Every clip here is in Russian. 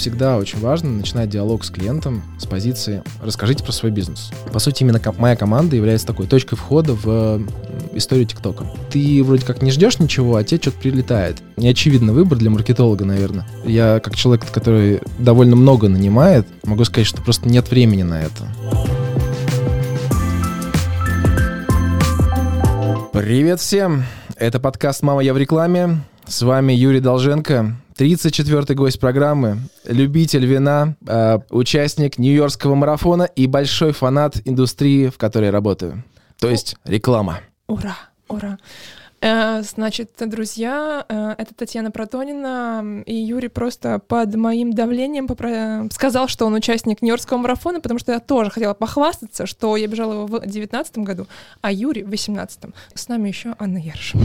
всегда очень важно начинать диалог с клиентом с позиции «расскажите про свой бизнес». По сути, именно моя команда является такой точкой входа в историю ТикТока. Ты вроде как не ждешь ничего, а тебе что-то прилетает. Неочевидный выбор для маркетолога, наверное. Я, как человек, который довольно много нанимает, могу сказать, что просто нет времени на это. Привет всем! Это подкаст «Мама, я в рекламе». С вами Юрий Долженко, 34-й гость программы, любитель вина, э, участник Нью-Йоркского марафона и большой фанат индустрии, в которой работаю. То есть реклама. Ура, ура. Э, значит, друзья, э, это Татьяна Протонина, и Юрий просто под моим давлением попро... сказал, что он участник Нью-Йоркского марафона, потому что я тоже хотела похвастаться, что я бежала его в 2019 году, а Юрий в 2018. С нами еще Анна Яршева.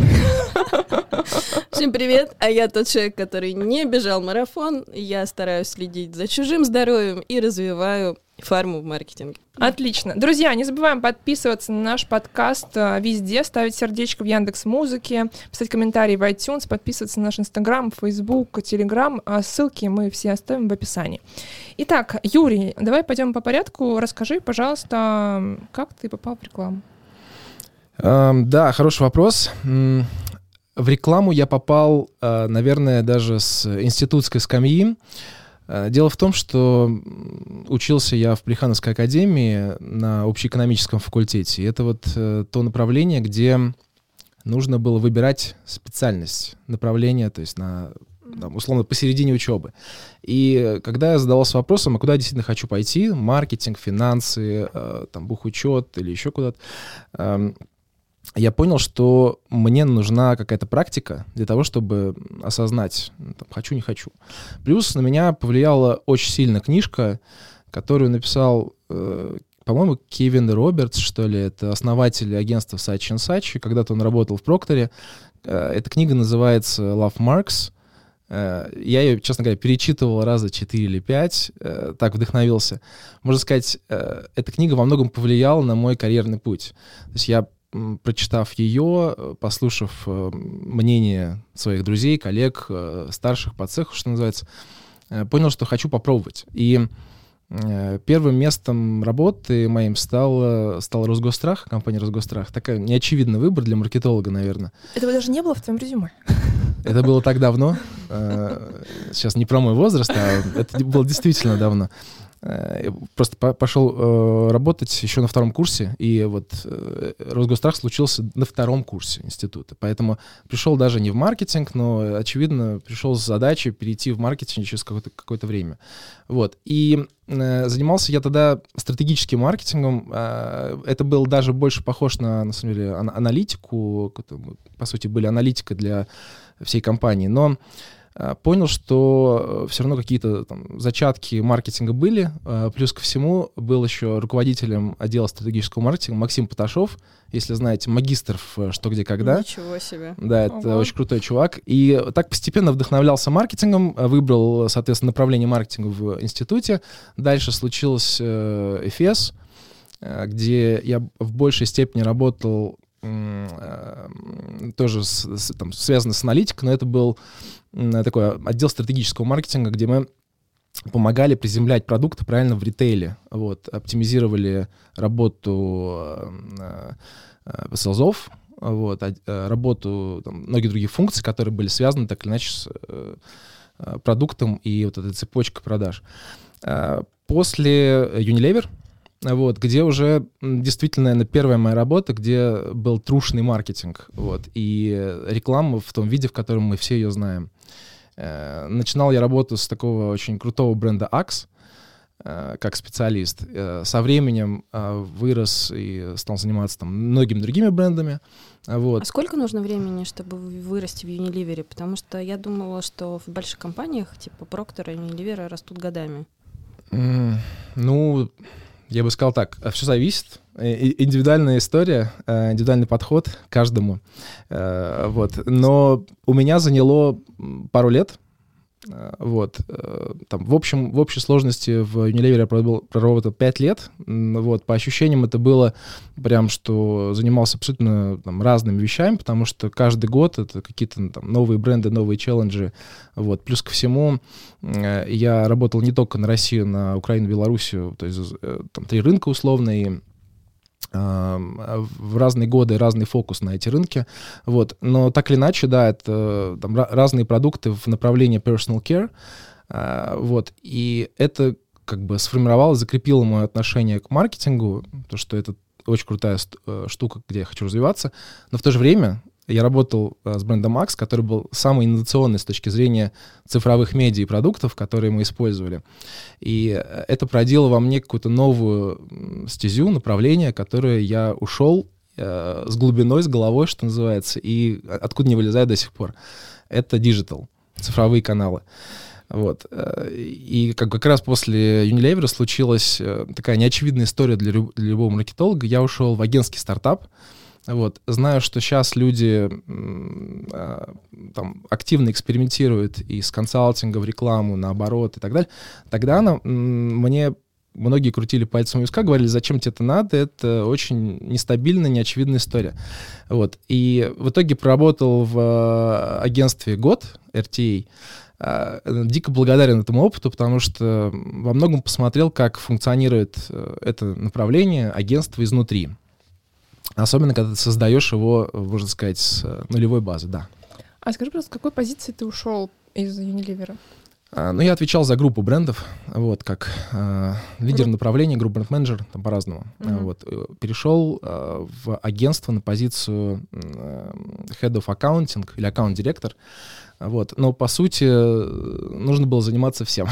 Всем привет, а я тот человек, который не бежал марафон, я стараюсь следить за чужим здоровьем и развиваю фарму в маркетинге. Отлично. Друзья, не забываем подписываться на наш подкаст э, везде, ставить сердечко в Яндекс Музыке, писать комментарии в iTunes, подписываться на наш Инстаграм, Фейсбук, Телеграм. Ссылки мы все оставим в описании. Итак, Юрий, давай пойдем по порядку. Расскажи, пожалуйста, как ты попал в рекламу? Um, да, хороший вопрос. В рекламу я попал, э, наверное, даже с институтской скамьи. Э, дело в том, что учился я в Плехановской академии на общеэкономическом факультете. И это вот э, то направление, где нужно было выбирать специальность, направление, то есть на там, условно посередине учебы. И когда я задавался вопросом, а куда я действительно хочу пойти, маркетинг, финансы, э, там, бухучет или еще куда-то, эм, я понял, что мне нужна какая-то практика для того, чтобы осознать, ну, там, хочу, не хочу. Плюс на меня повлияла очень сильно книжка, которую написал, э, по-моему, Кевин Робертс, что ли, это основатель агентства Сачи Сачи. Когда-то он работал в Прокторе. Э, эта книга называется «Love Marks». Э, я ее, честно говоря, перечитывал раза четыре или пять, э, так вдохновился. Можно сказать, э, эта книга во многом повлияла на мой карьерный путь. То есть я прочитав ее, послушав э, мнение своих друзей, коллег, э, старших по цеху, что называется, э, понял, что хочу попробовать. И первым местом работы моим стал, стал Росгострах, компания Росгострах. Такой неочевидный выбор для маркетолога, наверное. Этого даже не было в твоем резюме. Это было так давно. Сейчас не про мой возраст, а это было действительно давно. Э, просто пошел э, работать еще на втором курсе, и вот э, Росгострах случился на втором курсе института. Поэтому пришел даже не в маркетинг, но, очевидно, пришел с задачей перейти в маркетинг через какое-то какое время. Вот. И занимался я тогда стратегическим маркетингом. Это был даже больше похож на, на самом деле, аналитику. По сути, были аналитика для всей компании. Но понял, что э, все равно какие-то там, зачатки маркетинга были. Э, плюс ко всему был еще руководителем отдела стратегического маркетинга Максим Поташов, если знаете, магистр в «Что, где, когда». Ничего себе. Да, это Ого. очень крутой чувак. И так постепенно вдохновлялся маркетингом, выбрал, соответственно, направление маркетинга в институте. Дальше случилось ЭФС, где я в большей степени работал тоже с, с, там, связано с аналитикой, но это был такой отдел стратегического маркетинга, где мы помогали приземлять продукты правильно в ритейле, вот, оптимизировали работу э, э, селзов, вот, а, работу там, многих других функций, которые были связаны так или иначе с э, продуктом и вот этой цепочкой продаж. После Unilever, вот, где уже действительно, наверное, первая моя работа, где был трушный маркетинг, вот, и реклама в том виде, в котором мы все ее знаем. Э, начинал я работу с такого очень крутого бренда Axe, э, как специалист. Э, со временем вырос и стал заниматься там многими другими брендами. Вот. А сколько нужно времени, чтобы вырасти в Unilever? Потому что я думала, что в больших компаниях типа Procter и Unilever растут годами. Mm, ну, я бы сказал так, все зависит. Индивидуальная история, э, индивидуальный подход каждому. Э, вот. Но у меня заняло пару лет, Э, вот. Там, в общем, в общей сложности в Unilever я проработал 5 лет. Вот. По ощущениям это было прям, что занимался абсолютно там, разными вещами, потому что каждый год это какие-то там, новые бренды, новые челленджи. Вот. Плюс ко всему я работал не только на Россию, на Украину, Белоруссию, то есть там три рынка условно, и в разные годы разный фокус на эти рынки. Вот. Но так или иначе, да, это там, разные продукты в направлении personal care. А, вот. И это как бы сформировало, закрепило мое отношение к маркетингу, то, что это очень крутая э, штука, где я хочу развиваться. Но в то же время я работал э, с брендом Max, который был самый инновационный с точки зрения цифровых медиа и продуктов, которые мы использовали. И э, это породило во мне какую-то новую стезю, направление, которое я ушел э, с глубиной, с головой, что называется, и откуда не вылезает до сих пор. Это digital, цифровые каналы. Вот. Э, и как, как раз после Unilever случилась такая неочевидная история для, люб, для любого маркетолога. Я ушел в агентский стартап, вот. Знаю, что сейчас люди э, там, активно экспериментируют и с консалтинга в рекламу, наоборот и так далее. Тогда она, мне многие крутили пальцем виска, говорили, зачем тебе это надо, это очень нестабильная, неочевидная история. Вот. И в итоге проработал в э, агентстве год, RTA, э, дико благодарен этому опыту, потому что во многом посмотрел, как функционирует э, это направление агентства изнутри. Особенно, когда ты создаешь его, можно сказать, с э, нулевой базы, да. А скажи, просто, с какой позиции ты ушел из Unilever? А, ну, я отвечал за группу брендов, вот, как э, лидер направления, групп бренд-менеджер, там по-разному. Mm-hmm. Вот, э, перешел э, в агентство на позицию э, Head of Accounting или аккаунт-директор. Вот. Но, по сути, нужно было заниматься всем.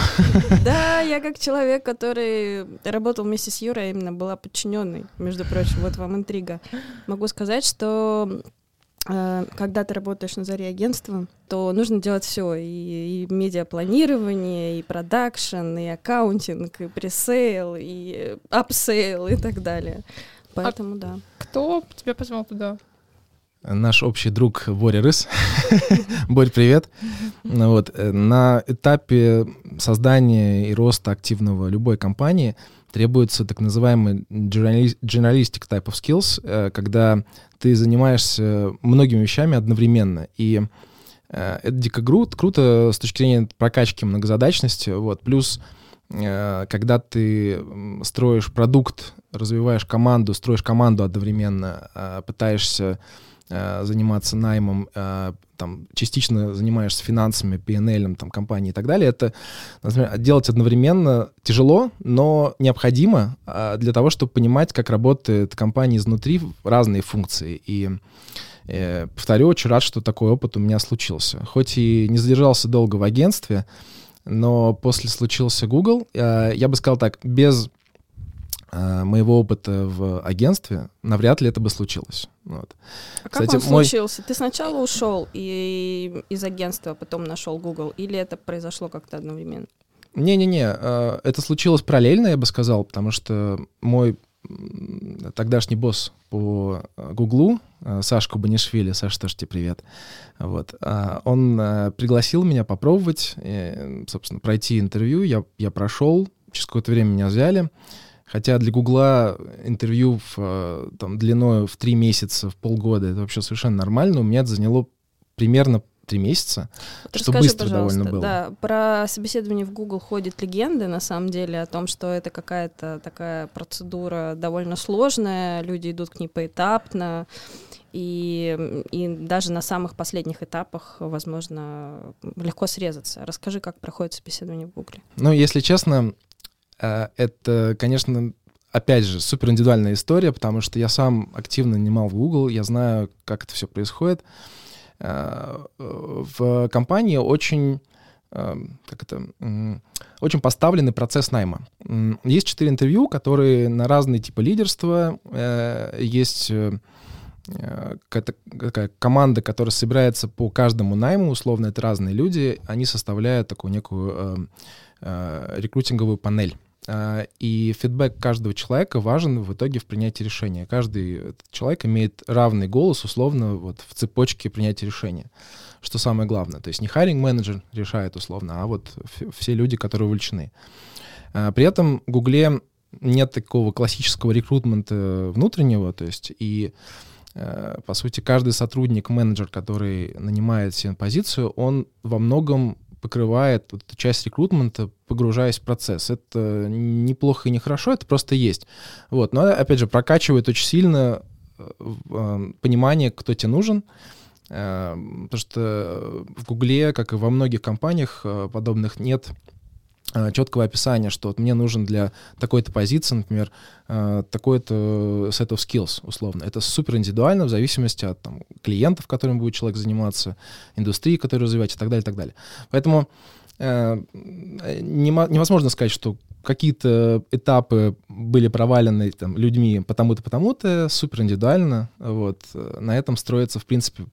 Да, я как человек, который работал вместе с Юрой, именно была подчиненной, между прочим, вот вам интрига. Могу сказать, что когда ты работаешь на заре агентства, то нужно делать все. И, и медиапланирование, и продакшн, и accounting, и presale, и upsale, и так далее. Поэтому, а да. Кто тебя позвал туда? Наш общий друг Боря Рыс. Борь, привет. Вот. Э, на этапе создания и роста активного любой компании требуется так называемый journalistic type of skills, э, когда ты занимаешься многими вещами одновременно. И э, это дико круто, круто с точки зрения прокачки многозадачности. Вот. Плюс когда ты строишь продукт, развиваешь команду, строишь команду одновременно, пытаешься Э, заниматься наймом, э, там, частично занимаешься финансами, PNL, там, компании и так далее, это например, делать одновременно тяжело, но необходимо э, для того, чтобы понимать, как работает компания изнутри, разные функции. И повторю, очень рад, что такой опыт у меня случился. Хоть и не задержался долго в агентстве, но после случился Google, я бы сказал так, без Э, моего опыта в агентстве, навряд ли это бы случилось. Вот. А Кстати, как он мой... случился? Ты сначала ушел и из агентства, а потом нашел Google, или это произошло как-то одновременно? Не-не-не, э, это случилось параллельно, я бы сказал, потому что мой тогдашний босс по Гуглу, э, Сашка Банишвили, Саша, тоже тебе привет, вот, он пригласил меня попробовать, собственно, пройти интервью, я, я прошел, через какое-то время меня взяли, Хотя для Гугла интервью в, э, там, длиной в три месяца, в полгода, это вообще совершенно нормально. У меня это заняло примерно три месяца, вот что расскажи, быстро довольно было. Да, про собеседование в Google ходят легенды, на самом деле, о том, что это какая-то такая процедура довольно сложная, люди идут к ней поэтапно, и, и даже на самых последних этапах, возможно, легко срезаться. Расскажи, как проходит собеседование в Google. Ну, если честно, это, конечно, опять же, супер индивидуальная история, потому что я сам активно нанимал в Google, я знаю, как это все происходит. Э, в компании очень э, как это, очень поставленный процесс найма. Есть четыре интервью, которые на разные типы лидерства. Есть какая команда, которая собирается по каждому найму, условно, это разные люди, они составляют такую некую рекрутинговую панель. э, и фидбэк каждого человека важен в итоге в принятии решения. Каждый человек имеет равный голос, условно, вот в цепочке принятия решения, что самое главное. То есть не хайринг менеджер решает условно, а вот все люди, которые увлечены. Э, при этом в Гугле нет такого классического рекрутмента внутреннего, то есть и Э, по сути, каждый сотрудник, менеджер, который нанимает себе позицию, он во многом покрывает вот часть рекрутмента, погружаясь в процесс. Это неплохо и не хорошо, это просто есть. Вот. Но, опять же, прокачивает очень сильно э, э, понимание, кто тебе нужен, потому что в Гугле, как и во многих компаниях подобных, нет Э, четкого описания, что вот мне нужен для такой-то позиции, например, э, такой-то set of skills, условно. Это супер индивидуально в зависимости от там, клиентов, которым будет человек заниматься, индустрии, которую развивать и так далее, и так далее. Поэтому э, невозможно сказать, что какие-то этапы были провалены там, людьми потому-то, потому-то, супер индивидуально. Вот. На этом строится, в принципе,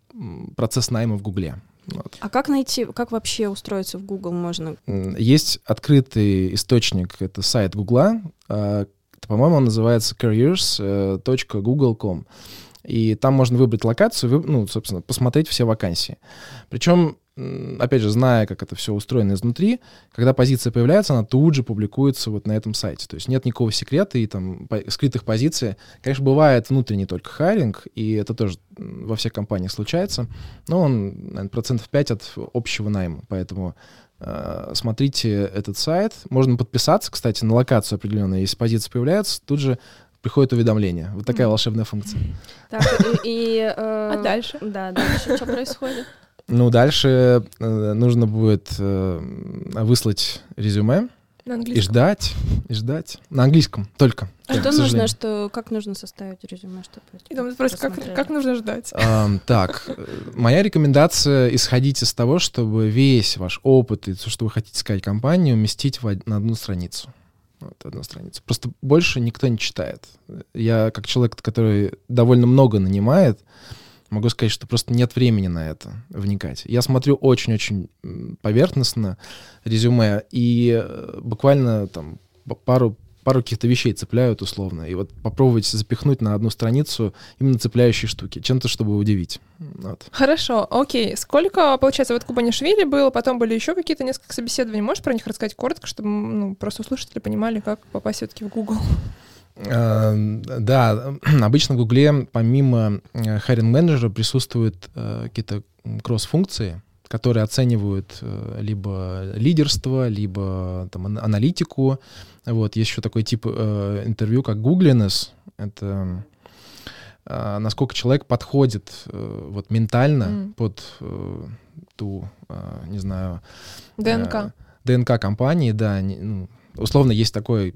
процесс найма в Гугле. Вот. А как найти, как вообще устроиться в Google можно? Есть открытый источник, это сайт Гугла, а, по-моему, он называется careers.google.com. И там можно выбрать локацию, ну, собственно, посмотреть все вакансии. Причем опять же, зная, как это все устроено изнутри, когда позиция появляется, она тут же публикуется вот на этом сайте. То есть нет никакого секрета и там скрытых позиций. Конечно, бывает внутренний только хайринг, и это тоже во всех компаниях случается, но он, наверное, процентов 5 от общего найма, поэтому э, смотрите этот сайт. Можно подписаться, кстати, на локацию определенную. Если позиция появляется, тут же приходит уведомление. Вот такая волшебная функция. Так, и, э, а дальше? Да, дальше что происходит? Ну, дальше э, нужно будет э, выслать резюме. И ждать, и ждать. На английском только. А что нужно, что, как нужно составить резюме, чтобы... И думаю, просто как, как нужно ждать? Um, так, моя рекомендация исходить из того, чтобы весь ваш опыт и то, что вы хотите сказать компании, уместить в, на одну страницу. Вот, одну страницу. Просто больше никто не читает. Я, как человек, который довольно много нанимает, могу сказать, что просто нет времени на это вникать. Я смотрю очень-очень поверхностно резюме и э, буквально там пару пару каких-то вещей цепляют условно. И вот попробовать запихнуть на одну страницу именно цепляющие штуки, чем-то, чтобы удивить. Вот. Хорошо, окей. Сколько, получается, вот Кубанишвили было, потом были еще какие-то несколько собеседований. Можешь про них рассказать коротко, чтобы ну, просто слушатели понимали, как попасть все-таки в Google? Э, да, обычно в Гугле помимо hiring э, менеджера присутствуют э, какие-то кросс-функции, которые оценивают либо лидерство, либо там, аналитику. Вот, есть еще такой тип интервью, как Googliness. Это насколько человек подходит вот ментально mm. под ту, не знаю... ДНК. ДНК компании, да, ну, условно есть такой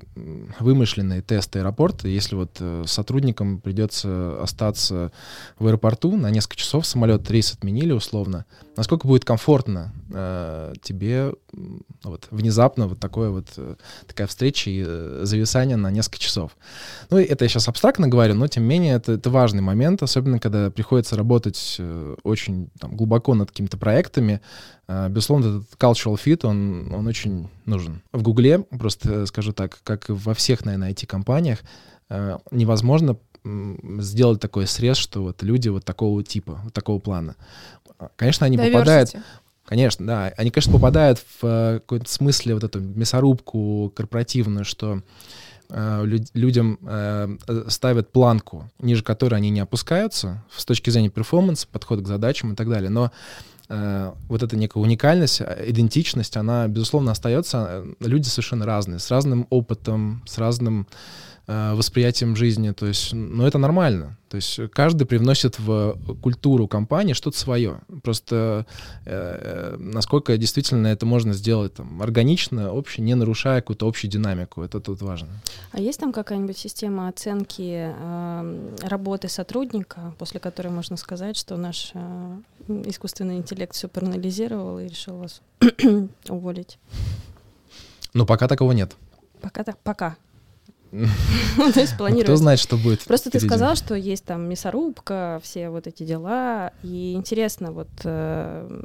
вымышленный тест аэропорта. Если вот э, сотрудникам придется остаться в аэропорту на несколько часов, самолет рейс отменили условно, насколько будет комфортно э, тебе вот, внезапно вот такое вот э, такая встреча и э, зависание на несколько часов. Ну, это я сейчас абстрактно говорю, но тем не менее это, это важный момент, особенно когда приходится работать э, очень там, глубоко над какими-то проектами. Э, безусловно, этот cultural fit, он, он очень нужен. В Гугле, просто скажу так, как и во всех, наверное, IT-компаниях, невозможно сделать такой срез, что вот люди вот такого типа, вот такого плана. Конечно, они Diversity. попадают Конечно, да. Они, конечно, попадают в э, какой-то смысле вот эту мясорубку корпоративную, что э, людям э, ставят планку, ниже которой они не опускаются с точки зрения перформанса, подхода к задачам и так далее. Но вот эта некая уникальность, идентичность, она, безусловно, остается. Люди совершенно разные, с разным опытом, с разным восприятием жизни. То есть, ну, это нормально. То есть каждый привносит в культуру компании что-то свое. Просто э, насколько действительно это можно сделать там, органично, обще, не нарушая какую-то общую динамику. Это тут важно. А есть там какая-нибудь система оценки э, работы сотрудника, после которой можно сказать, что наш э, искусственный интеллект все проанализировал и решил вас уволить? Ну, пока такого нет. Пока так, пока. То есть планируется. Кто знает, что будет Просто ты сказал, что есть там мясорубка, все вот эти дела, и интересно, вот э,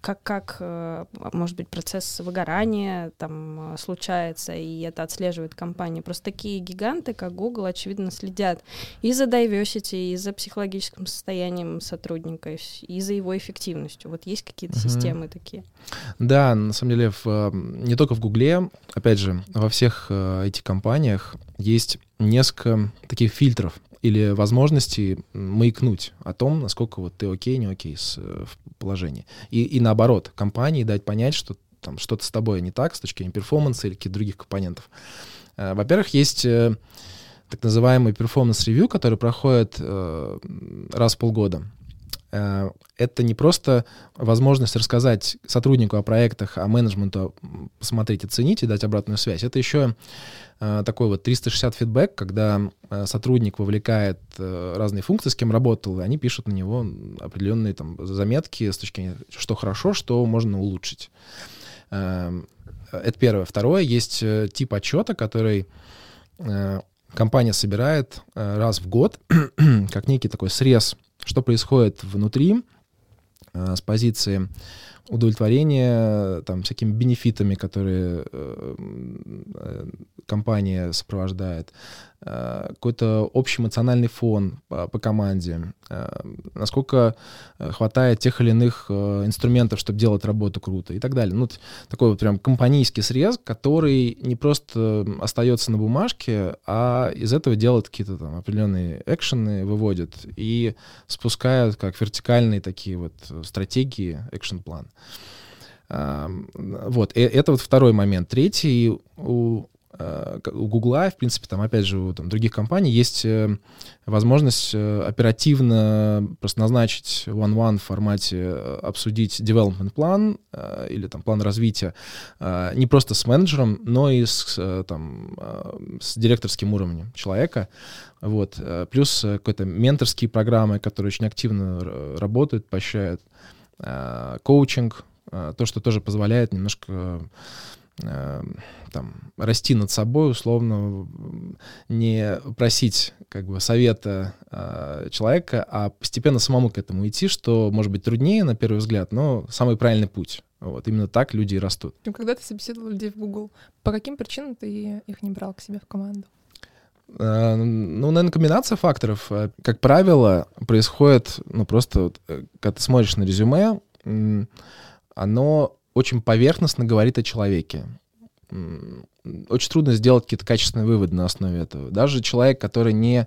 как, как э, может быть, процесс выгорания там э, случается, и это отслеживает компания. Просто такие гиганты, как Google, очевидно, следят и за diversity, и за психологическим состоянием сотрудника, и за его эффективностью. Вот есть какие-то системы такие. Да, на самом деле, в, не только в Гугле, опять же, во всех этих компаниях есть несколько таких фильтров или возможностей маякнуть о том, насколько вот ты окей, не окей с, э, в положении. И, и наоборот, компании дать понять, что там что-то с тобой не так с точки зрения перформанса или каких-то других компонентов. Э, Во-первых, есть э, так называемый performance review, который проходит раз в полгода. Э, Это не просто возможность рассказать сотруднику о проектах, о менеджменту, м, посмотреть, оценить и дать обратную связь. Это еще э, такой вот 360 фидбэк, когда э, сотрудник вовлекает разные функции, с кем работал, и они пишут на него определенные там заметки с точки зрения, что хорошо, что можно улучшить. Это первое. Второе, есть тип отчета, который компания собирает раз в год, как некий такой срез, что происходит внутри э, с позиции удовлетворения там, всякими бенефитами, которые э, э, компания сопровождает, э, какой-то общий эмоциональный фон по, команде, э, насколько э, хватает тех или иных э, инструментов, чтобы делать работу круто и так далее. Ну, такой вот прям компанийский срез, который не просто остается на бумажке, а из этого делают какие-то там определенные экшены, выводят и спускают как вертикальные такие вот э, стратегии, экшен-план. Ам, Вот, э- это вот второй момент. Третий, у, э, у Гугла, в принципе, там, опять же, у там, других компаний есть э, возможность э, оперативно просто назначить one-one в формате э, обсудить development план э, или там план развития э, не просто с менеджером, но и с, э, там, э, с директорским уровнем человека. Вот. э, Плюс э, какой-то менторские программы, которые очень активно работают, поощряют. Э, Коучинг, э, то, что тоже позволяет немножко э, там, расти над собой, условно, не просить как бы совета э, человека, а постепенно самому к этому идти, что может быть труднее на первый взгляд, но самый правильный путь. Вот именно так люди и растут. Ну, Когда ты собеседовал людей в Google, по каким причинам ты их не брал к себе в команду? Э, Ну, наверное, комбинация факторов. Э, Как правило, происходит, ну, просто, вот, э, когда ты смотришь на резюме, оно очень поверхностно говорит о человеке. Очень трудно сделать какие-то качественные выводы на основе этого. Даже человек, который не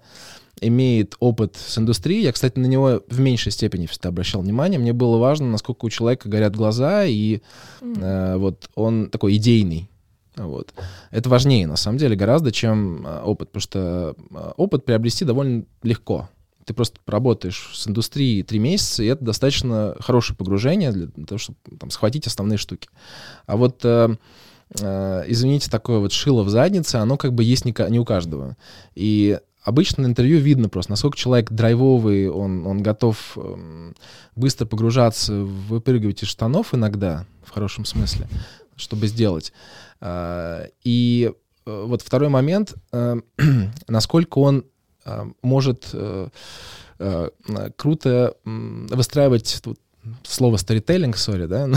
имеет опыт с индустрией, я, кстати, на него в меньшей степени всегда обращал внимание, мне было важно, насколько у человека горят глаза, и. Э, вот он такой идейный. Вот. Это важнее, на самом деле, гораздо, чем э, опыт, потому что э, опыт приобрести довольно легко. Ты просто работаешь с индустрией три месяца, и это достаточно хорошее погружение для того, чтобы там, схватить основные штуки. А вот, э, э, извините, такое вот шило в заднице, оно как бы есть не, не у каждого. И обычно на интервью видно просто, насколько человек драйвовый, он, он готов эм, быстро погружаться, выпрыгивать из штанов иногда, в хорошем смысле, чтобы сделать. А, И э, вот второй момент, э, насколько он э, может э, э, круто выстраивать тут слово storytelling, сори, да,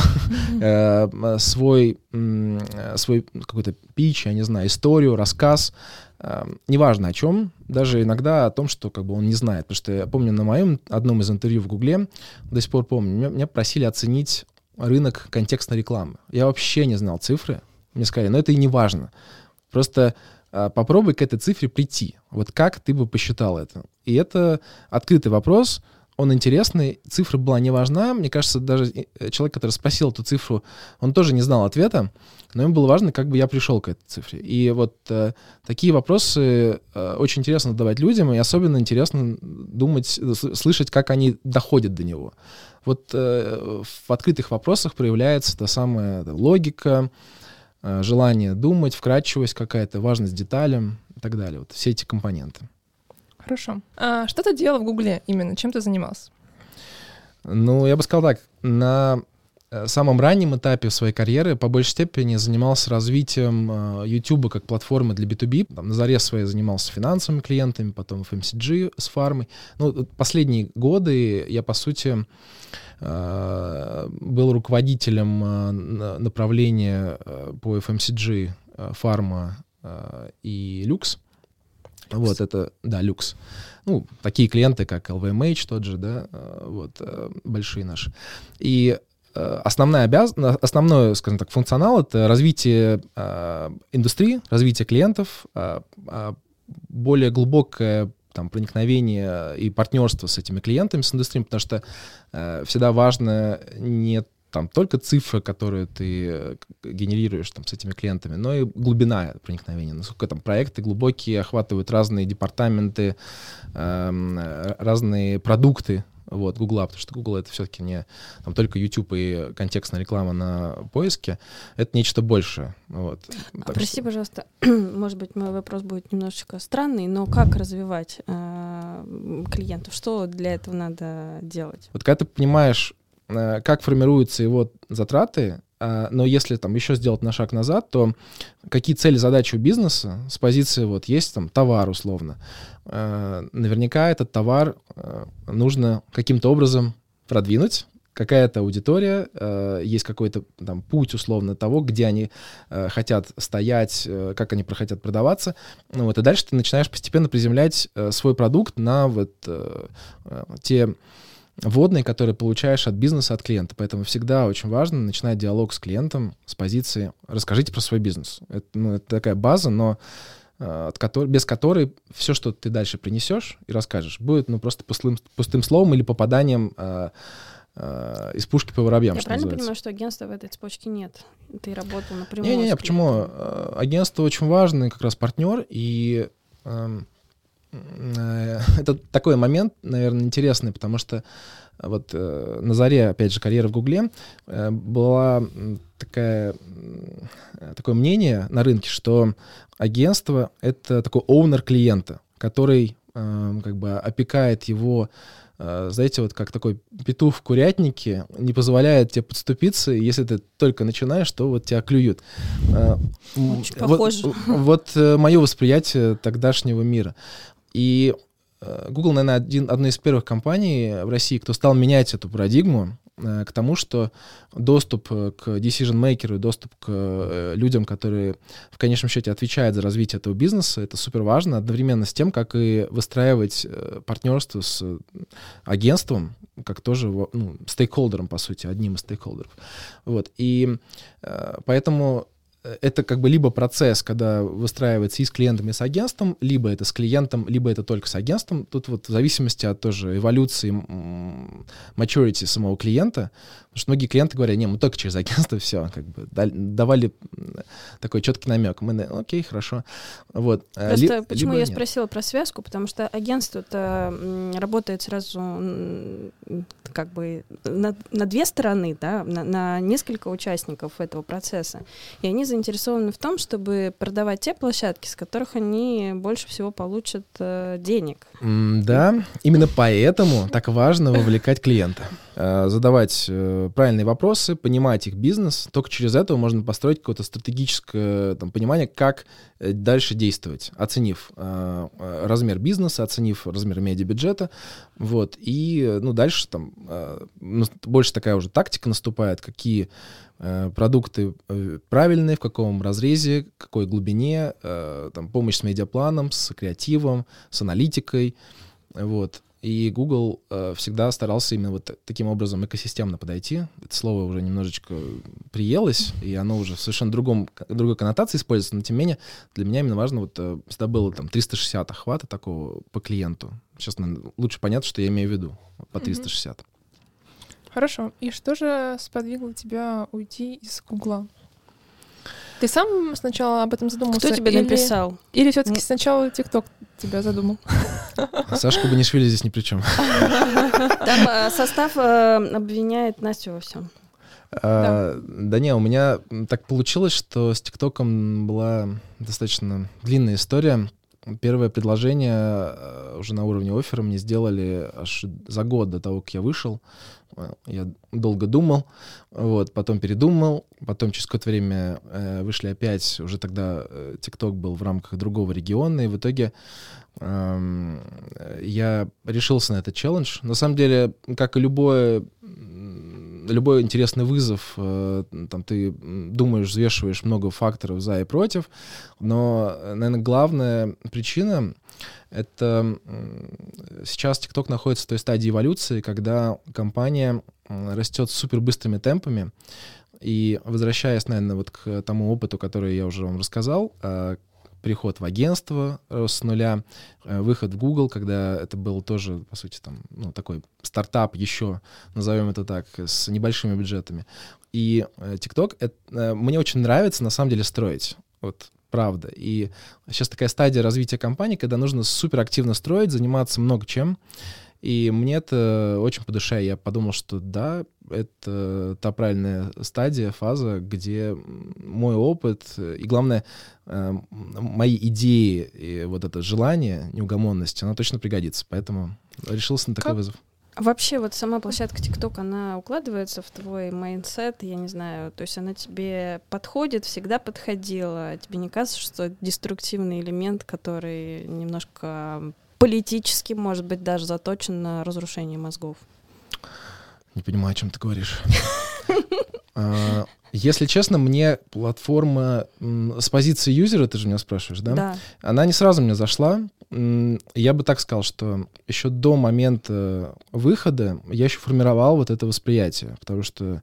э, м, свой, э, свой какой-то пич, я не знаю, историю, рассказ, э, неважно о чем, даже иногда о том, что как бы он не знает. Потому что я помню на моем одном из интервью в Гугле, до сих пор помню, меня, просили оценить рынок контекстной рекламы. Я вообще не знал цифры. Мне сказали, но это и не важно. Просто попробуй к этой цифре прийти. Вот как ты бы посчитал это? И это открытый вопрос, он интересный, цифра была не важна. Мне кажется, даже э, человек, который спросил эту цифру, он тоже не знал ответа, но ему было важно, как бы я пришел к этой цифре. И вот э, такие вопросы э, очень интересно задавать людям, и особенно интересно думать, э, слышать, как они доходят до него. Вот э, в открытых вопросах проявляется та самая да, логика, желание думать, вкрадчивость какая-то, важность деталям и так далее. Вот все эти компоненты. Хорошо. А что ты делал в Гугле именно? Чем ты занимался? Ну, я бы сказал так, на э, самом раннем этапе своей карьеры по большей степени занимался развитием э, YouTube как платформы для B2B. Там, на заре своей занимался финансовыми клиентами, потом FMCG с фармой. Ну, последние годы я, по сути, э, был руководителем направления по FMCG, фарма и люкс. Вот это, да, люкс. Ну, такие клиенты, как LVMH тот же, да, вот, большие наши. И Э, основная обяз... основной, скажем так, функционал — это развитие э, индустрии, развитие клиентов, э, э, более глубокое там, проникновение и партнерство с этими клиентами, с индустрией, потому что э, всегда важно не там только цифры, которые ты э, генерируешь там с этими клиентами, но и глубина проникновения, насколько там проекты глубокие, охватывают разные департаменты, эм, э, разные продукты вот, Гугла, потому что Google это все-таки не там, только YouTube и контекстная реклама на поиске, это нечто большее. Вот. А, прости, что... пожалуйста, может быть, мой вопрос будет немножечко странный, но как развивать э, клиентов? Что для этого надо делать? Вот когда ты понимаешь, как формируются его затраты, а, но если там еще сделать на шаг назад, то какие цели, задачи у бизнеса с позиции вот есть там товар условно, а, наверняка этот товар нужно каким-то образом продвинуть, какая-то аудитория, есть какой-то там путь условно того, где они хотят стоять, как они хотят продаваться. Ну вот, и дальше ты начинаешь постепенно приземлять свой продукт на вот те вводные, которые получаешь от бизнеса, от клиента. Поэтому всегда очень важно начинать диалог с клиентом с позиции «расскажите про свой бизнес». Это, ну, это такая база, но э, от которой, без которой все, что ты дальше принесешь и расскажешь, будет ну, просто пустым, пустым словом или попаданием э, э, из пушки по воробьям. Я правильно называется. понимаю, что агентства в этой цепочке нет? Ты работал напрямую Не-не-не, почему? Агентство очень важный как раз партнер, и Э, это такой момент, наверное, интересный, потому что вот э, на заре, опять же, карьеры в Гугле э, была такая, такое мнение на рынке, что агентство — это такой оунер клиента, который как бы опекает его знаете, вот как такой петух в курятнике не позволяет тебе подступиться, и если ты только начинаешь, то вот тебя клюют. Очень вот, похоже. Вот, вот мое восприятие тогдашнего мира. И э, Google, наверное, один, одна из первых компаний в России, кто стал менять эту парадигму э, к тому, что доступ э, к decision-maker, доступ к людям, которые в конечном счете отвечают за развитие этого бизнеса, это супер важно, одновременно с тем, как и выстраивать партнерство с агентством, как тоже ну, стейкхолдером, по сути, одним из стейкхолдеров. Вот. И поэтому это как бы либо процесс, когда выстраивается и с клиентом, и с агентством, либо это с клиентом, либо это только с агентством. Тут вот в зависимости от тоже эволюции maturity самого клиента, Потому что многие клиенты говорят, не, мы только через агентство все, как бы давали такой четкий намек. Мы, окей, хорошо. Вот. Э, Просто Ли, почему я нет. спросила про связку, потому что агентство-то работает сразу как бы на, на две стороны, да, на, на несколько участников этого процесса. И они заинтересованы в том, чтобы продавать те площадки, с которых они больше всего получат э, денег. Mm, да, именно поэтому так важно вовлекать клиента. Э, задавать э, правильные вопросы, понимать их бизнес. Только через это можно построить какое-то стратегическое там, понимание, как э, дальше действовать, оценив размер бизнеса, оценив размер медиабюджета. Вот, и ну, дальше там ну, больше такая уже тактика наступает, какие продукты правильные, в каком разрезе, какой глубине, там, помощь с медиапланом, с креативом, с аналитикой. Вот. И Google э, всегда старался именно вот таким образом экосистемно подойти. Это слово уже немножечко приелось, и оно уже в совершенно другом, другой коннотации используется, но тем не менее для меня именно важно, вот э, всегда было там 360 охвата такого по клиенту. Сейчас наверное, лучше понятно, что я имею в виду по 360. Хорошо. И что же сподвигло тебя уйти из Гугла? Ты сам сначала об этом задумался? Кто тебе или... написал? Или все-таки сначала ТикТок тебя задумал? Сашка Банишвили здесь ни при чем. Там э, состав э, обвиняет Настю во всем. А, да. да не, у меня так получилось, что с ТикТоком была достаточно длинная история. первое предложение э, уже на уровне оффера мне сделали аж за год до того, как я вышел. Э, я долго думал, вот, потом передумал, потом через какое-то время э, вышли опять, уже тогда э, TikTok был в рамках другого региона, и в итоге э, я решился на этот челлендж. На самом деле, как и любое любой интересный вызов, э, там ты думаешь, взвешиваешь много факторов за и против, но, наверное, главная причина это сейчас TikTok находится в той стадии эволюции, когда компания растет супер быстрыми темпами. И возвращаясь, наверное, вот к тому опыту, который я уже вам рассказал, а, приход в агентство с нуля, э, выход в Google, когда это был тоже, по сути, там, ну, такой стартап еще, назовем это так, с небольшими бюджетами. И э, TikTok, это, э, мне очень нравится, на самом деле, строить. Вот правда. И сейчас такая стадия развития компании, когда нужно супер активно строить, заниматься много чем. И мне это очень по душе. Я подумал, что да, это та правильная стадия, фаза, где мой опыт и, главное, э, мои идеи и вот это желание, неугомонность, она точно пригодится. Поэтому решился на такой как, вызов. Вообще вот сама площадка TikTok, она укладывается в твой mindset, я не знаю, то есть она тебе подходит, всегда подходила. Тебе не кажется, что это деструктивный элемент, который немножко политически, может быть, даже заточен на разрушение мозгов? Не понимаю, о чем ты говоришь. А, если честно, мне платформа с позиции юзера, ты же меня спрашиваешь, да? Да. Она не сразу мне зашла. Я бы так сказал, что еще до момента выхода я еще формировал вот это восприятие, потому что...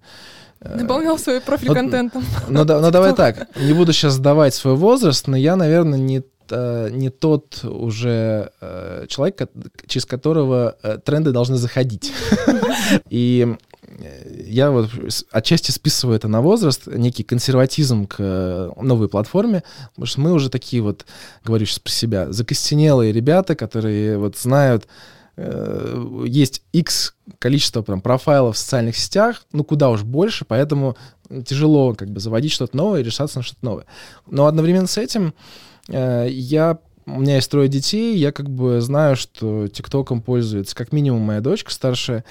Э, Наполнял свой профиль контентом. Ну, да, ну давай так, не буду сейчас сдавать свой возраст, но я, наверное, не не тот уже э, человек, через которого э, тренды должны заходить. И я вот отчасти списываю это на возраст, некий консерватизм к э, новой платформе, потому что мы уже такие вот, говорю сейчас про себя, закостенелые ребята, которые вот знают, э, есть X количество прям профайлов в социальных сетях, ну куда уж больше, поэтому тяжело как бы заводить что-то новое и решаться на что-то новое. Но одновременно с этим э, я у меня есть трое детей, я как бы знаю, что ТикТоком пользуется как минимум моя дочка старшая,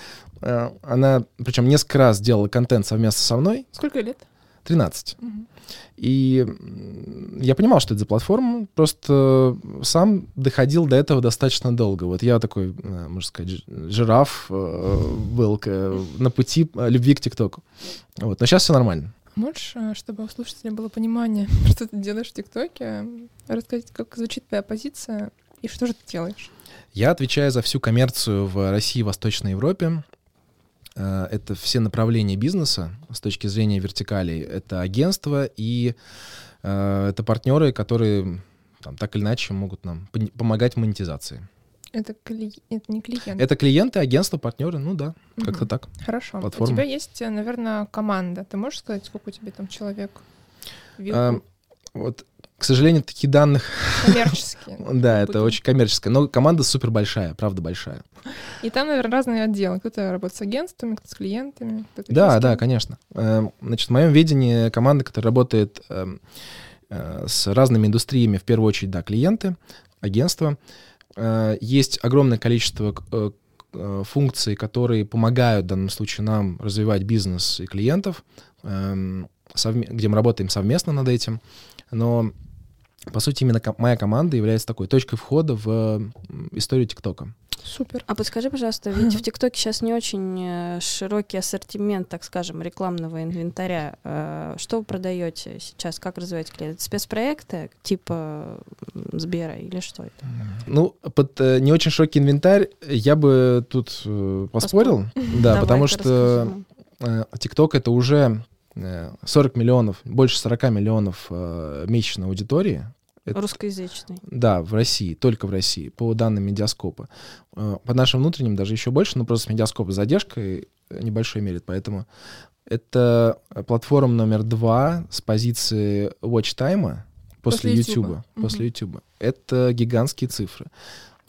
Э, она, причем несколько раз делала контент совместно со мной. Сколько лет? 13. Угу. И я понимал, что это за платформа, просто сам доходил до этого достаточно долго. Вот я такой, э, можно сказать, жираф э, был на пути любви к ТикТоку. Вот. Но сейчас все нормально. Можешь, чтобы у слушателей было понимание, что ты делаешь в ТикТоке, рассказать, как звучит твоя позиция и что же ты делаешь? Я отвечаю за всю коммерцию в России и Восточной Европе. Э, это все направления бизнеса с точки зрения вертикалей. Это агентства и э, это партнеры, которые там, так или иначе могут нам помогать в монетизации. Это, кли... это не клиент. Это клиенты, агентства, партнеры, ну да, угу. как-то так. Хорошо. Платформа. У тебя есть, наверное, команда. Ты можешь сказать, сколько у тебя там человек? А, вот к сожалению, таких данных... Коммерческие. Да, это очень коммерческое. Но команда супер большая, правда большая. И там, наверное, разные отделы. Кто-то работает с агентствами, кто-то с клиентами. Да, да, конечно. Эм, значит, в моем видении команда, которая работает эм, э, с разными индустриями, в первую очередь, да, клиенты, агентства. Э, есть огромное количество э, функций, которые помогают в данном случае нам развивать бизнес и клиентов, эм, где мы работаем совместно над этим. Но по сути, именно моя команда является такой точкой входа в историю ТикТока. Супер. А подскажи, пожалуйста, ведь в ТикТоке сейчас не очень э, широкий ассортимент, так скажем, рекламного инвентаря. Э, что вы продаете сейчас? Как развиваете клиента? Спецпроекты типа Сбера или что это? Ну, под э, не очень широкий инвентарь я бы тут поспорил. Поспор. Да, потому что ТикТок это уже 40 миллионов, больше 40 миллионов э, месячной аудитории. Это, Русскоязычной. Да, в России, только в России, по данным Медиаскопа. Э, по нашим внутренним даже еще больше, но просто Медиаскоп с задержкой небольшой мерит, поэтому это платформа номер два с позиции watch time после, после YouTube. YouTube. После YouTube. Это гигантские цифры.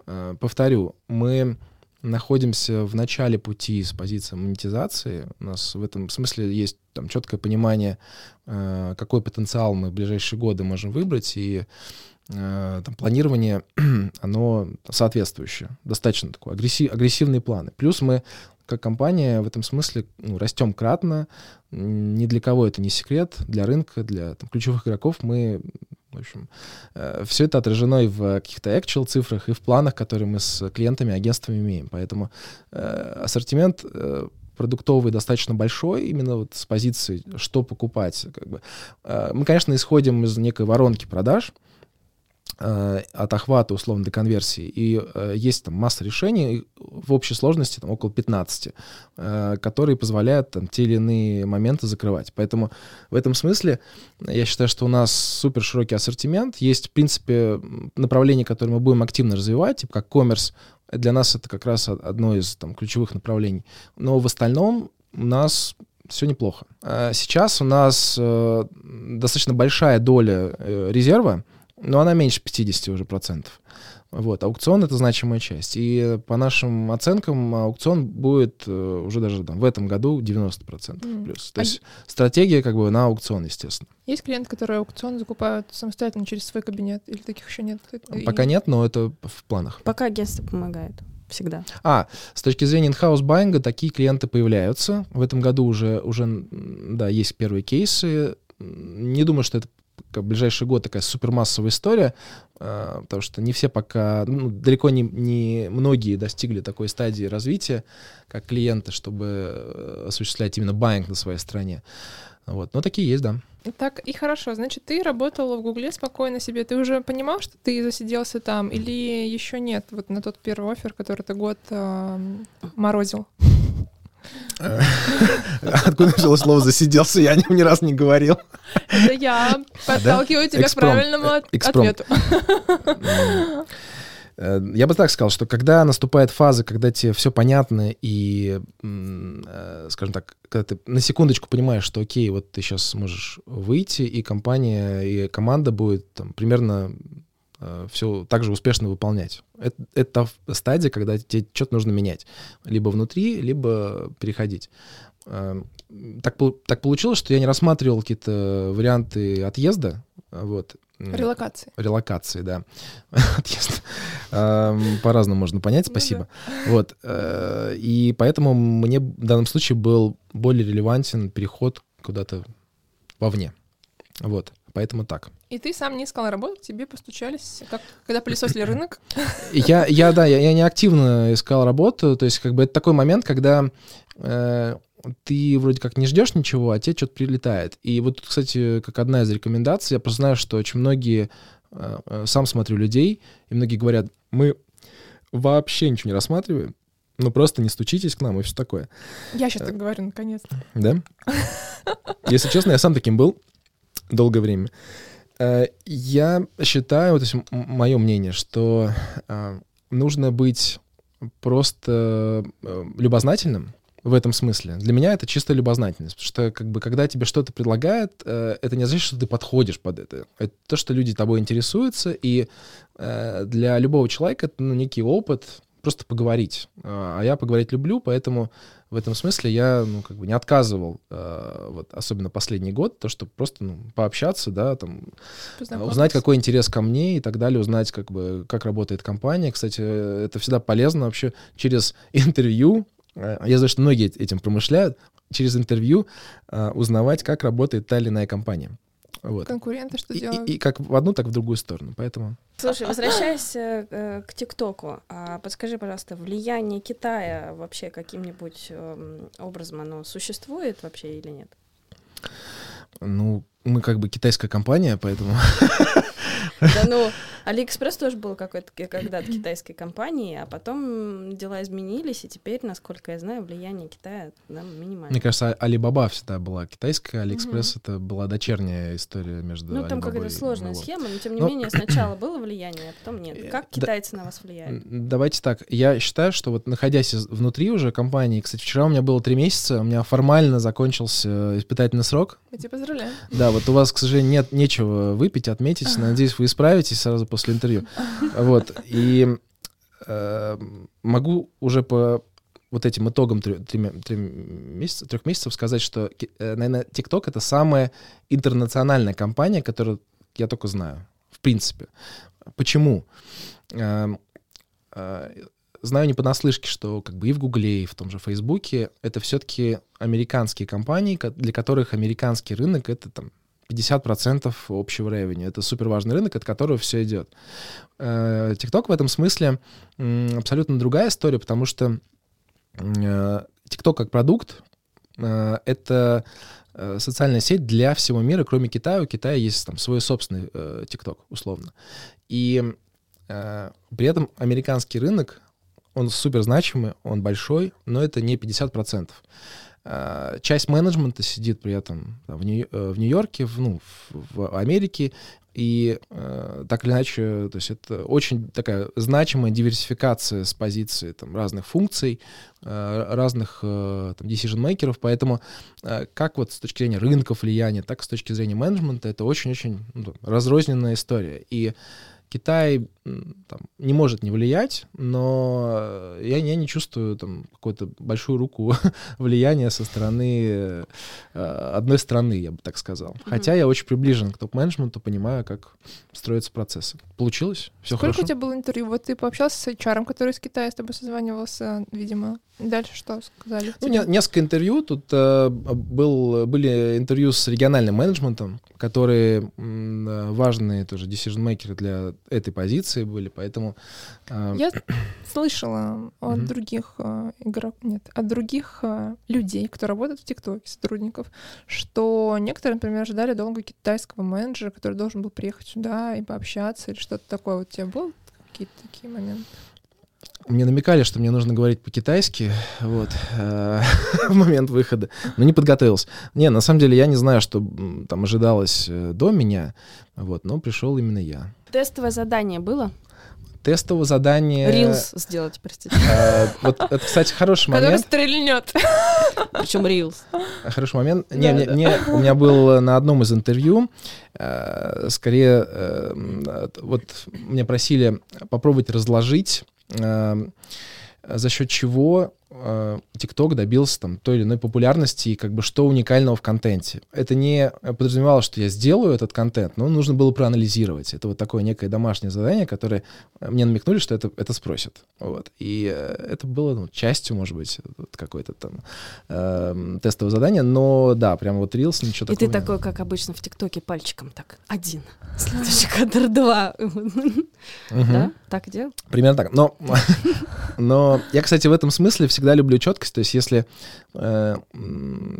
Э, повторю, мы находимся в начале пути с позиции монетизации. У нас в этом смысле есть там четкое понимание, э, какой потенциал мы в ближайшие годы можем выбрать. И э, там, планирование, оно соответствующее, достаточно такое, агрессив, агрессивные планы. Плюс мы как компания в этом смысле ну, растем кратно, ни для кого это не секрет, для рынка, для там, ключевых игроков мы в общем, э, все это отражено и в каких-то actual цифрах, и в планах, которые мы с клиентами, агентствами имеем. Поэтому э, ассортимент э, продуктовый достаточно большой, именно вот с позиции, что покупать. Как бы. Мы, конечно, исходим из некой воронки продаж, от охвата, условно, до конверсии. И э, есть там масса решений, в общей сложности там, около 15, э, которые позволяют там, те или иные моменты закрывать. Поэтому в этом смысле я считаю, что у нас супер широкий ассортимент. Есть, в принципе, направления, которые мы будем активно развивать, типа как коммерс, для нас это как раз одно из там, ключевых направлений. Но в остальном у нас все неплохо. Сейчас у нас э, достаточно большая доля э, резерва, но она меньше 50 уже процентов. Вот, аукцион — это значимая часть. И по нашим оценкам аукцион будет э, уже даже там, в этом году 90% mm. плюс. То а есть стратегия как бы на аукцион, естественно. Есть клиенты, которые аукцион закупают самостоятельно через свой кабинет? Или таких еще нет? Пока И... нет, но это в планах. Пока агентство помогает всегда. А, с точки зрения in-house байинга такие клиенты появляются. В этом году уже, уже да, есть первые кейсы. Не думаю, что это как ближайший год такая супермассовая история, э, потому что не все пока, ну, далеко не, не многие достигли такой стадии развития, как клиенты, чтобы э, осуществлять именно байинг на своей стране. Вот. Но такие есть, да. Так, и хорошо. Значит, ты работала в Гугле спокойно себе. Ты уже понимал, что ты засиделся там, или еще нет? Вот на тот первый офер, который ты год э, морозил. Откуда взялось слово «засиделся»? Я о нем ни разу не говорил. Это я подталкиваю тебя к правильному ответу. Э, я бы так сказал, что когда наступает фаза, когда тебе все понятно и, э, скажем так, когда ты на секундочку понимаешь, что окей, вот ты сейчас можешь выйти, и компания, и команда будет там, примерно э, все так же успешно выполнять. Это, это та стадия, когда тебе что-то нужно менять. Либо внутри, либо переходить. Так, так получилось, что я не рассматривал какие-то варианты отъезда. Вот. Релокации. Релокации, да. Отъезд. По-разному можно понять, ну спасибо. Вот. Э, и поэтому мне в данном случае был более релевантен переход куда-то вовне. Вот. Поэтому так. И ты сам не искал работу, тебе постучались, как, когда пылесосили рынок? Я, я да, я, я не активно искал работу. То есть, как бы это такой момент, когда э, ты вроде как не ждешь ничего, а тебе что-то прилетает. И вот тут, кстати, как одна из рекомендаций, я просто знаю, что очень многие, э, э, сам смотрю людей, и многие говорят, мы вообще ничего не рассматриваем, ну просто не стучитесь к нам и все такое. Я сейчас так говорю, наконец-то. Да? Если честно, я сам таким был долгое время. Э, я считаю, то есть мое мнение, что нужно быть просто любознательным, в этом смысле. Для меня это чисто любознательность, потому что как бы когда тебе что-то предлагают, э, это не значит, что ты подходишь под это. Это то, что люди тобой интересуются, и э, для любого человека это ну, некий опыт просто поговорить. А я поговорить люблю, поэтому в этом смысле я ну, как бы не отказывал, э, вот, особенно последний год, то, что просто ну, пообщаться, да, там, узнать, какой интерес ко мне и так далее, узнать, как бы, как работает компания. Кстати, это всегда полезно вообще через интервью Э, я знаю, что многие этим промышляют, через интервью э, узнавать, как работает та или иная компания. Вот. Конкуренты что и, делают? И, и как в одну, так в другую сторону, поэтому... Слушай, возвращаясь э, к ТикТоку, а подскажи, пожалуйста, влияние Китая вообще каким-нибудь э, образом оно существует вообще или нет? Ну, мы как бы китайская компания, поэтому... Да ну, Алиэкспресс тоже был какой-то когда-то китайской компанией, а потом дела изменились, и теперь, насколько я знаю, влияние Китая да, минимальное. Мне кажется, Алибаба всегда была китайская, Алиэкспресс это была дочерняя история между Ну, там какая-то сложная схема, но тем не менее сначала было влияние, а потом нет. Э, как китайцы на вас влияют? Давайте так, я считаю, что вот находясь внутри уже компании, кстати, вчера у меня было три месяца, у меня формально закончился испытательный срок. Я тебя поздравляю. Да, вот у вас, к сожалению, нет нечего выпить, отметить. Надеюсь, вы исправитесь сразу после интервью. Вот. И э, могу уже по вот этим итогам трех месяцев, трех месяцев сказать, что, э, наверное, TikTok — это самая интернациональная компания, которую я только знаю. В принципе. Почему? Эм, э, знаю не понаслышке, что как бы и в Гугле, и в том же Фейсбуке это все-таки американские компании, для которых американский рынок — это там 50% общего ревеню. Это супер важный рынок, от которого все идет. TikTok в этом смысле абсолютно другая история, потому что TikTok как продукт э, — это э, социальная сеть для всего мира, кроме Китая. У Китая есть там свой собственный э, TikTok, условно. И при этом американский рынок, он супер значимый, он большой, но это не 50%. Часть менеджмента сидит при этом в, Нью- в Нью-Йорке, в, ну, в Америке, и э, так или иначе, то есть это очень такая значимая диверсификация с позиции там, разных функций, э, разных э, там, decision-мейкеров, поэтому э, как вот с точки зрения рынков влияния, так и с точки зрения менеджмента это очень-очень ну, разрозненная история. И Китай там, не может не влиять, но я, я не чувствую там какую-то большую руку влияния со стороны э, одной страны, я бы так сказал. Mm-hmm. Хотя я очень приближен к топ-менеджменту, понимаю, как строятся процессы. Получилось? Все Сколько хорошо? у тебя было интервью? Вот ты пообщался с HR, который из Китая с тобой созванивался, видимо. Дальше что сказали? Ну, не, несколько интервью. Тут э, был, были интервью с региональным менеджментом, которые м, важные тоже decision-мейкеры для этой позиции были, поэтому... Э, Я слышала от mm-hmm. других э, игроков, нет, от других э, людей, кто работает в ТикТоке, сотрудников, что некоторые, например, ждали долго китайского менеджера, который должен был приехать сюда и пообщаться или что-то такое. Вот у тебя был какие-то такие моменты? Мне намекали, что мне нужно говорить по-китайски, вот, э, в момент выхода, но не подготовился. Не, на самом деле я не знаю, что там ожидалось э, до меня, вот, но пришел именно я. Тестовое задание было? Тестовое задание... Рилс сделать, простите. Э, вот это, кстати, хороший момент. Который стрельнет. Причем рилс. Хороший момент. Не, мне, мне, у меня был на одном из интервью, э, скорее, э, вот меня просили попробовать разложить Эм, за счет чего э, TikTok добился там той или иной популярности и как бы что уникального в контенте. Это не подразумевало, что я сделаю этот контент, но нужно было проанализировать. Это вот такое некое домашнее задание, которое мне намекнули, что это, это спросят. Вот. И э, это было ну, частью, может быть, вот какой-то там э, тестового задания, но да, прямо вот Reels, ничего и такого. И ты такой, как обычно в ТикТоке, пальчиком так, один, следующий кадр два. Да? Так делал? Примерно так. Но я, кстати, в этом смысле всегда люблю четкость. То есть если э,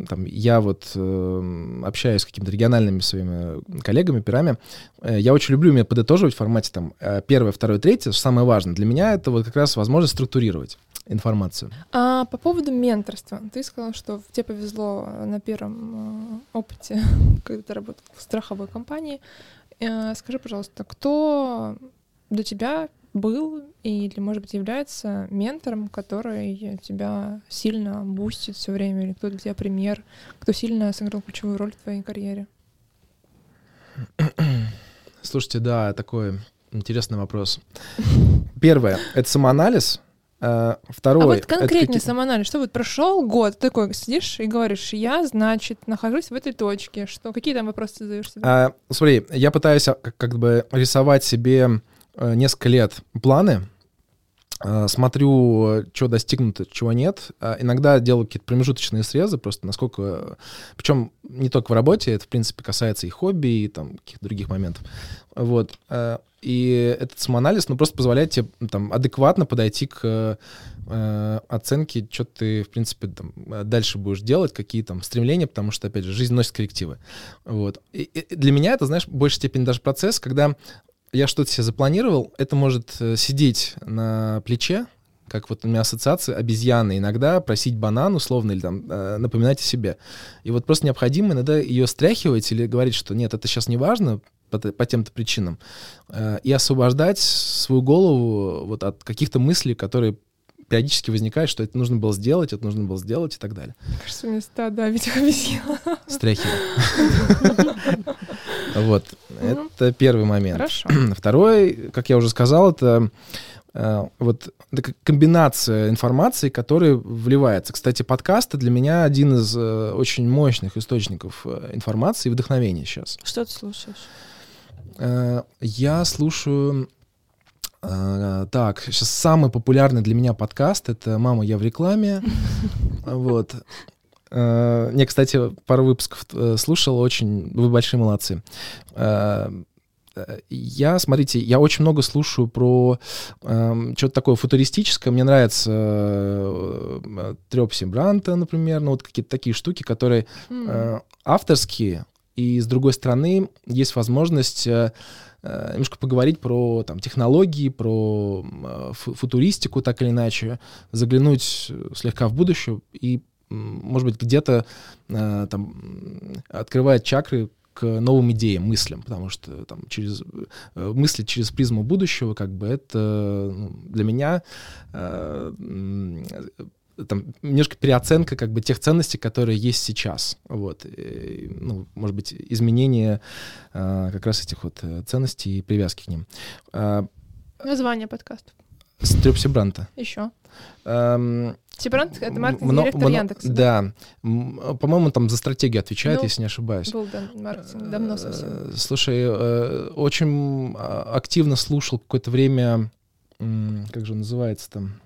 там, я вот э, общаюсь с какими-то региональными своими коллегами, пирами, э, я очень люблю меня подытоживать в формате там э, первое, второе, третье, что самое важное. Для меня это вот как раз возможность структурировать информацию. А по поводу менторства. Ты сказал, что тебе повезло на первом э, опыте, когда ты работал в страховой компании. Э, скажи, пожалуйста, кто до тебя был или, может быть, является ментором, который тебя сильно бустит все время, или кто для тебя пример, кто сильно сыграл ключевую роль в твоей карьере? Слушайте, да, такой интересный вопрос. Первое — это самоанализ. А, второе. А вот конкретнее самоанализ. Что вот прошел год, такой сидишь и говоришь, я, значит, нахожусь в этой точке. Что, какие там вопросы ты задаешь себе? А, смотри, я пытаюсь а, как, как бы рисовать себе Э, несколько лет планы, э, смотрю, что достигнуто, чего нет. А иногда делаю какие-то промежуточные срезы, просто насколько... Причем не только в работе, это, в принципе, касается и хобби, и там каких-то других моментов. Вот. Э, и этот самоанализ, ну, просто позволяет тебе там адекватно подойти к э, оценке, что ты, в принципе, там, дальше будешь делать, какие там стремления, потому что, опять же, жизнь носит коррективы. Вот. И, и для меня это, знаешь, в большей степени даже процесс, когда я что-то себе запланировал, это может э, сидеть на плече, как вот у меня ассоциация обезьяны, иногда просить банан условно или там э, напоминать о себе. И вот просто необходимо иногда ее стряхивать или говорить, что нет, это сейчас не важно по, по тем-то причинам, э, и освобождать свою голову вот от каких-то мыслей, которые периодически возникает, что это нужно было сделать, это нужно было сделать и так далее. Кажется, мне стадо ведь обезьян. Стряхиваю. Вот. Ну, это первый момент. Хорошо. Второй, как я уже сказал, это э, вот комбинация информации, которая вливается. Кстати, подкасты для меня один из э, очень мощных источников э, информации и вдохновения сейчас. Что ты слушаешь? Я слушаю... Так, сейчас самый популярный для меня подкаст — это «Мама, я в рекламе». Вот. Э, Не, кстати, пару выпусков э, слушал, очень... Вы большие молодцы. Э, э, Я, смотрите, я очень много слушаю про что-то такое футуристическое. Мне нравится э, Трепси Бранта, например, ну вот какие-то такие штуки, которые М. э, авторские, и с другой стороны есть возможность э, э, немножко поговорить про там, технологии, про э, фу- футуристику так или иначе, заглянуть э, слегка в будущее и, может быть, где-то э, там открывает чакры к новым идеям, мыслям, потому что там через э, мысли через призму будущего, как бы это ну, для меня э, там немножко переоценка как бы тех ценностей, которые есть сейчас. Вот. И, ну, может быть, изменение а, как раз этих вот э, ценностей и привязки к ним. А, Название подкастов. Стрёпси Бранта. Еще. Ам, Сибрант — это маркетинг мно- директор мно- Яндекса. Да. По-моему, там за стратегию отвечает, Ну, если не ошибаюсь. Был да, маркетинг давно совсем. Э, Слушай, э, очень а, активно слушал какое-то время, как же называется там,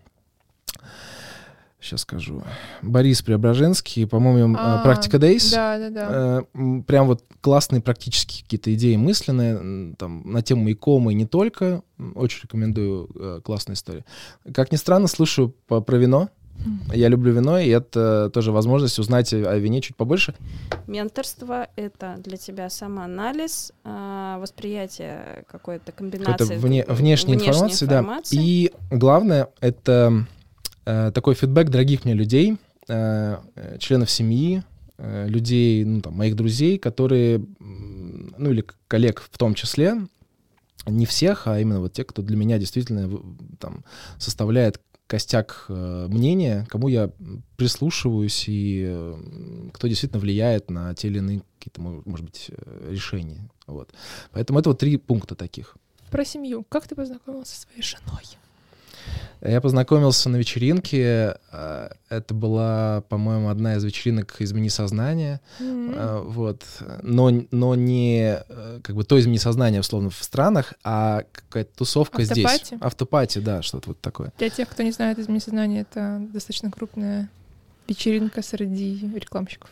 сейчас скажу, Борис Преображенский, по-моему, А, «Практика Days». Да, да, да. Э, Прям вот классные практические какие-то идеи мысленные там, на тему икомы и не только. Очень рекомендую, э, классная история. Как ни странно, слушаю по- про вино. Я люблю вино, и это тоже возможность узнать о вине чуть побольше. Менторство — это для тебя самоанализ, а, восприятие какой-то Это комбинации вне, т- внешней информации, да. И главное, это такой фидбэк дорогих мне людей, э, э, членов семьи, э, людей, ну, там, моих друзей, которые, ну, или коллег в том числе, не всех, а именно вот те, кто для меня действительно там составляет костяк э, мнения, кому я прислушиваюсь и э, кто действительно влияет на те или иные какие-то, мо- может быть, э, решения. Вот. Поэтому это вот три пункта таких. Про семью. Как ты познакомился со своей женой? Я познакомился на вечеринке. э, Это была, по-моему, одна из вечеринок «Измени сознание». Э, Вот. Но, но не э, как бы то измени сознание, условно, в странах, а какая-то тусовка здесь. Автопати? Автопати, да, что-то вот такое. Для тех, кто не знает, изменить сознание — это достаточно крупная вечеринка среди рекламщиков.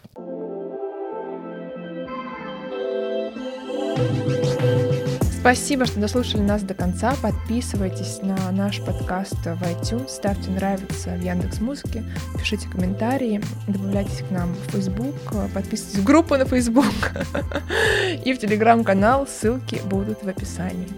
Спасибо, что дослушали нас до конца. Подписывайтесь на наш подкаст в iTunes, ставьте нравится в Яндекс Музыке, пишите комментарии, добавляйтесь к нам в Facebook, подписывайтесь в группу на Facebook и в Телеграм-канал. Ссылки будут в описании.